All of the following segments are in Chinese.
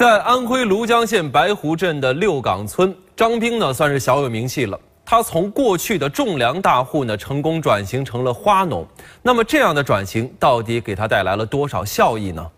在安徽庐江县白湖镇的六岗村，张兵呢算是小有名气了。他从过去的种粮大户呢，成功转型成了花农。那么这样的转型到底给他带来了多少效益呢？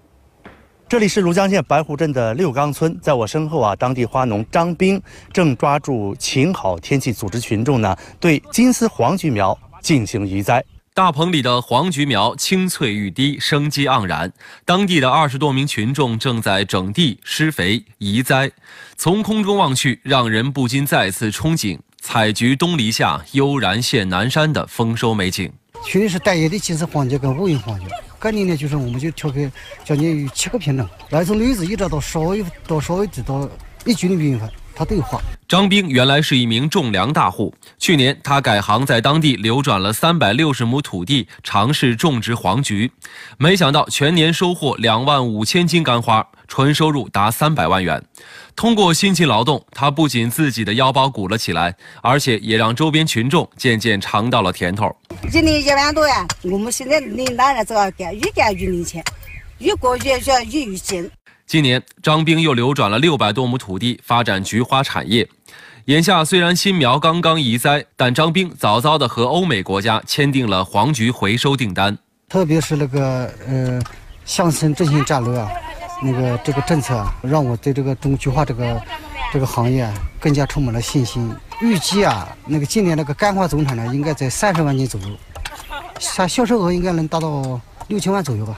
这里是庐江县白湖镇的六岗村，在我身后啊，当地花农张兵正抓住晴好天气，组织群众呢对金丝黄菊苗进行移栽。大棚里的黄菊苗青翠欲滴，生机盎然。当地的二十多名群众正在整地、施肥、移栽。从空中望去，让人不禁再次憧憬“采菊东篱下，悠然见南山”的丰收美景。去年是单叶的金丝黄菊跟五云黄菊，今年呢就是我们就挑开将近有七个品种，来从绿子一直到稍微到稍微的到一斤的兵法。他对话。张兵原来是一名种粮大户，去年他改行在当地流转了三百六十亩土地，尝试种植黄菊，没想到全年收获两万五千斤干花，纯收入达三百万元。通过辛勤劳动，他不仅自己的腰包鼓了起来，而且也让周边群众渐渐尝到了甜头。一年一万多呀，我们现在领当然这个干，越干越领钱，越过越越越有劲。今年，张兵又流转了六百多亩土地，发展菊花产业。眼下虽然新苗刚刚移栽，但张兵早早的和欧美国家签订了黄菊回收订单。特别是那个呃乡村振兴战略啊，那个这个政策啊，让我对这个种菊花这个这个行业更加充满了信心。预计啊，那个今年那个干花总产呢，应该在三十万斤左右，它销售额应该能达到六千万左右吧。